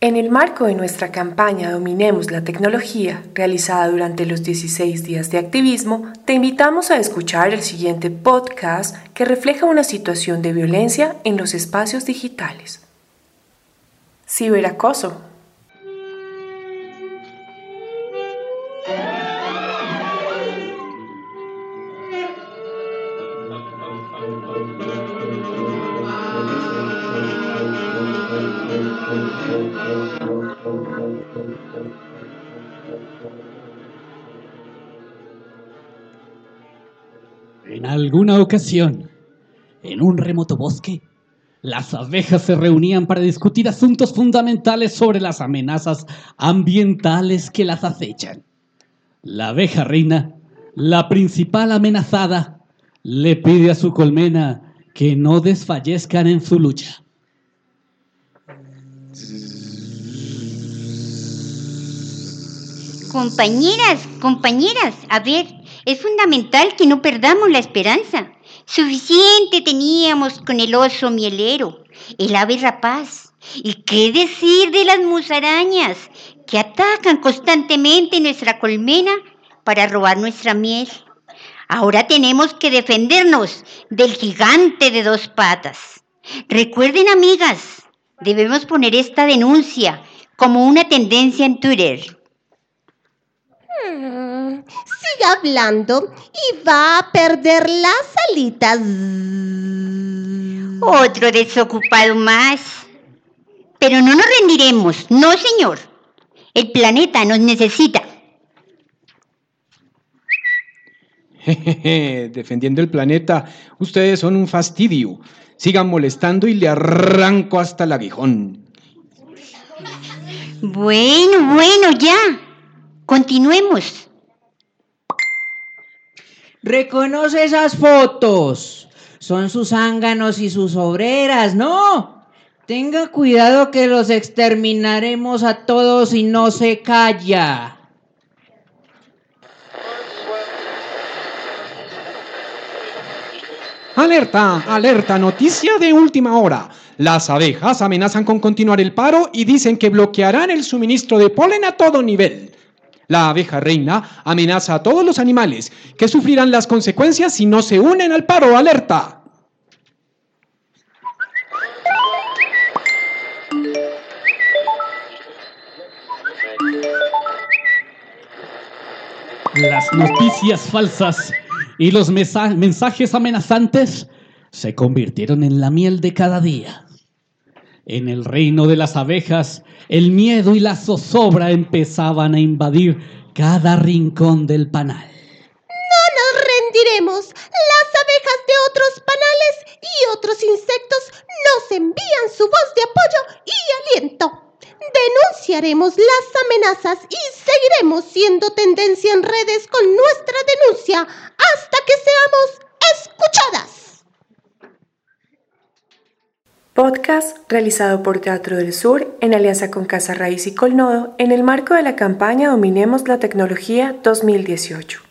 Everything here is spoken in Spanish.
En el marco de nuestra campaña Dominemos la tecnología, realizada durante los 16 días de activismo, te invitamos a escuchar el siguiente podcast que refleja una situación de violencia en los espacios digitales. Ciberacoso. En alguna ocasión, en un remoto bosque, las abejas se reunían para discutir asuntos fundamentales sobre las amenazas ambientales que las acechan. La abeja reina, la principal amenazada, le pide a su colmena que no desfallezcan en su lucha. Compañeras, compañeras, a ver, es fundamental que no perdamos la esperanza. Suficiente teníamos con el oso mielero, el ave rapaz. ¿Y qué decir de las musarañas que atacan constantemente nuestra colmena para robar nuestra miel? Ahora tenemos que defendernos del gigante de dos patas. Recuerden, amigas, debemos poner esta denuncia como una tendencia en Twitter. Mm, siga hablando y va a perder las alitas. Otro desocupado más. Pero no nos rendiremos, no señor. El planeta nos necesita. Jejeje, defendiendo el planeta, ustedes son un fastidio. Sigan molestando y le arranco hasta el aguijón. Bueno, bueno, ya. Continuemos. Reconoce esas fotos. Son sus ánganos y sus obreras, ¿no? Tenga cuidado que los exterminaremos a todos y no se calla. Alerta, alerta, noticia de última hora. Las abejas amenazan con continuar el paro y dicen que bloquearán el suministro de polen a todo nivel. La abeja reina amenaza a todos los animales que sufrirán las consecuencias si no se unen al paro. Alerta. Las noticias falsas y los mensajes amenazantes se convirtieron en la miel de cada día. En el reino de las abejas, el miedo y la zozobra empezaban a invadir cada rincón del panal. No nos rendiremos. Las abejas de otros panales y otros insectos nos envían su voz de apoyo y aliento. Denunciaremos las amenazas y seguiremos siendo tendencia en redes con nuestra denuncia hasta que seamos Podcast realizado por Teatro del Sur en alianza con Casa Raíz y Colnodo en el marco de la campaña Dominemos la Tecnología 2018.